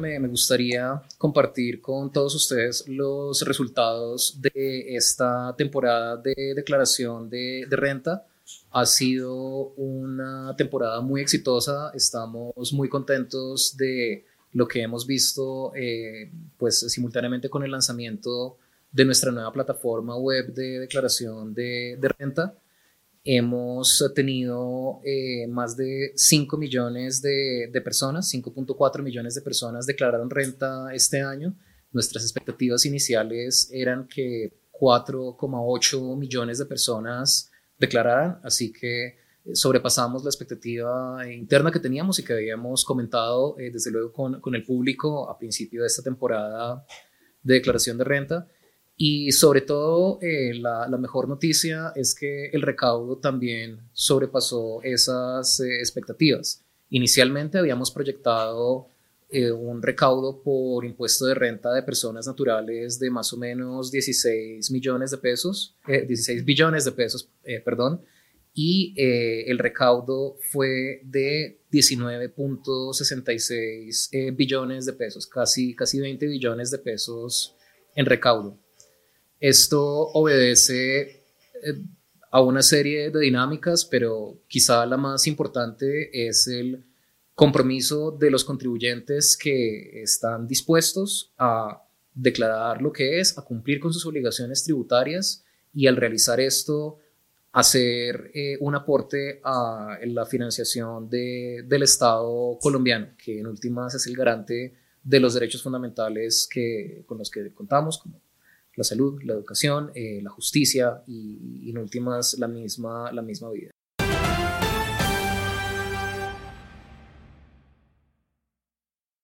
me, gustaría compartir con todos ustedes los resultados de esta temporada de declaración de, renta. Ha sido una temporada muy exitosa, estamos muy contentos de lo que hemos visto eh, pues simultáneamente con el lanzamiento de nuestra nueva plataforma web de declaración de, de renta. Hemos tenido eh, más de 5 millones de, de personas, 5.4 millones de personas declararon renta este año. Nuestras expectativas iniciales eran que 4,8 millones de personas declararan, así que eh, sobrepasamos la expectativa interna que teníamos y que habíamos comentado eh, desde luego con, con el público a principio de esta temporada de declaración de renta. Y sobre todo, eh, la, mejor noticia es que el recaudo también sobrepasó esas eh, expectativas. Inicialmente habíamos proyectado eh, un recaudo por impuesto de renta de personas naturales de más o menos 16 millones de pesos, 16 billones de pesos, perdón, y el recaudo fue de 19.66 billones de pesos, casi, casi 20 billones de pesos en recaudo. Esto obedece eh, a una serie de dinámicas, pero quizá la más importante es el compromiso de los contribuyentes que están dispuestos a declarar lo que es, a cumplir con sus obligaciones tributarias y al realizar esto hacer eh, un aporte a la financiación del Estado colombiano, que en últimas es el garante de los derechos fundamentales que, con los que contamos la salud, la educación, eh, la justicia y, en últimas la misma, la misma vida.